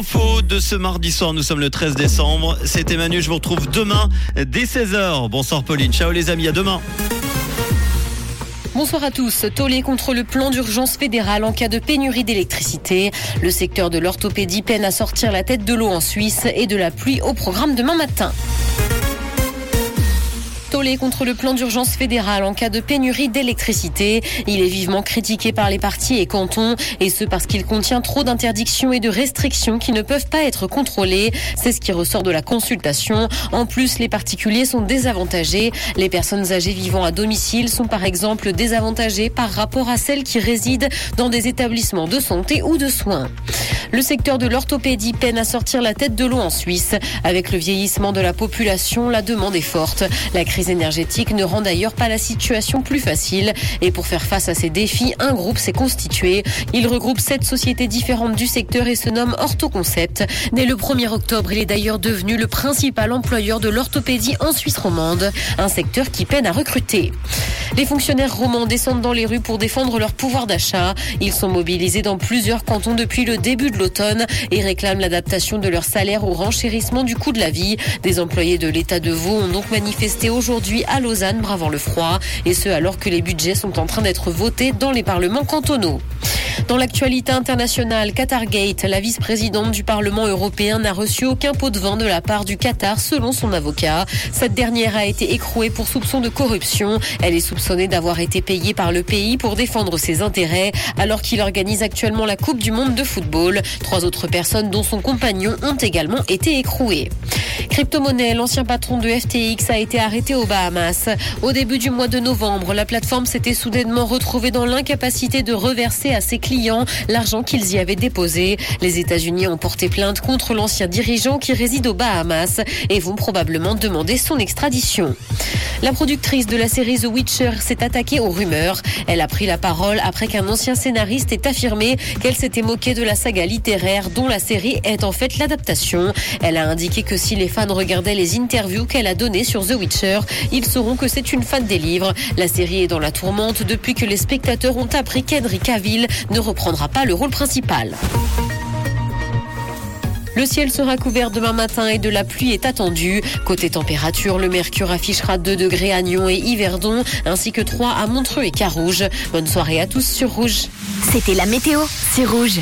l'info de ce mardi soir. Nous sommes le 13 décembre. C'était Manu. Je vous retrouve demain dès 16h. Bonsoir Pauline. Ciao les amis. À demain. Bonsoir à tous. Tollé contre le plan d'urgence fédéral en cas de pénurie d'électricité. Le secteur de l'orthopédie peine à sortir la tête de l'eau en Suisse et de la pluie au programme demain matin contre le plan d'urgence fédéral en cas de pénurie d'électricité. Il est vivement critiqué par les partis et cantons, et ce parce qu'il contient trop d'interdictions et de restrictions qui ne peuvent pas être contrôlées. C'est ce qui ressort de la consultation. En plus, les particuliers sont désavantagés. Les personnes âgées vivant à domicile sont par exemple désavantagées par rapport à celles qui résident dans des établissements de santé ou de soins. Le secteur de l'orthopédie peine à sortir la tête de l'eau en Suisse. Avec le vieillissement de la population, la demande est forte. La crise énergétique ne rend d'ailleurs pas la situation plus facile. Et pour faire face à ces défis, un groupe s'est constitué. Il regroupe sept sociétés différentes du secteur et se nomme Orthoconcept. Dès le 1er octobre, il est d'ailleurs devenu le principal employeur de l'orthopédie en Suisse romande, un secteur qui peine à recruter. Les fonctionnaires romans descendent dans les rues pour défendre leur pouvoir d'achat. Ils sont mobilisés dans plusieurs cantons depuis le début de l'automne et réclament l'adaptation de leur salaire au renchérissement du coût de la vie. Des employés de l'État de Vaud ont donc manifesté aujourd'hui à Lausanne, bravant le froid, et ce alors que les budgets sont en train d'être votés dans les parlements cantonaux. Dans l'actualité internationale, Qatargate, la vice-présidente du Parlement européen n'a reçu aucun pot de vin de la part du Qatar selon son avocat. Cette dernière a été écrouée pour soupçon de corruption. Elle est soupçonnée d'avoir été payée par le pays pour défendre ses intérêts alors qu'il organise actuellement la Coupe du monde de football. Trois autres personnes dont son compagnon ont également été écrouées. Crypto-monnaie, l'ancien patron de FTX a été arrêté aux Bahamas. Au début du mois de novembre, la plateforme s'était soudainement retrouvée dans l'incapacité de reverser à ses clients l'argent qu'ils y avaient déposé. Les États-Unis ont porté plainte contre l'ancien dirigeant qui réside aux Bahamas et vont probablement demander son extradition. La productrice de la série The Witcher s'est attaquée aux rumeurs. Elle a pris la parole après qu'un ancien scénariste ait affirmé qu'elle s'était moquée de la saga littéraire dont la série est en fait l'adaptation. Elle a indiqué que si les fans regardaient les interviews qu'elle a données sur The Witcher, ils sauront que c'est une fan des livres. La série est dans la tourmente depuis que les spectateurs ont appris qu'Henry Cavill reprendra pas le rôle principal. Le ciel sera couvert demain matin et de la pluie est attendue. Côté température, le mercure affichera 2 degrés à Nyon et Yverdon, ainsi que 3 à Montreux et Carouge. Bonne soirée à tous sur Rouge. C'était la météo, c'est Rouge.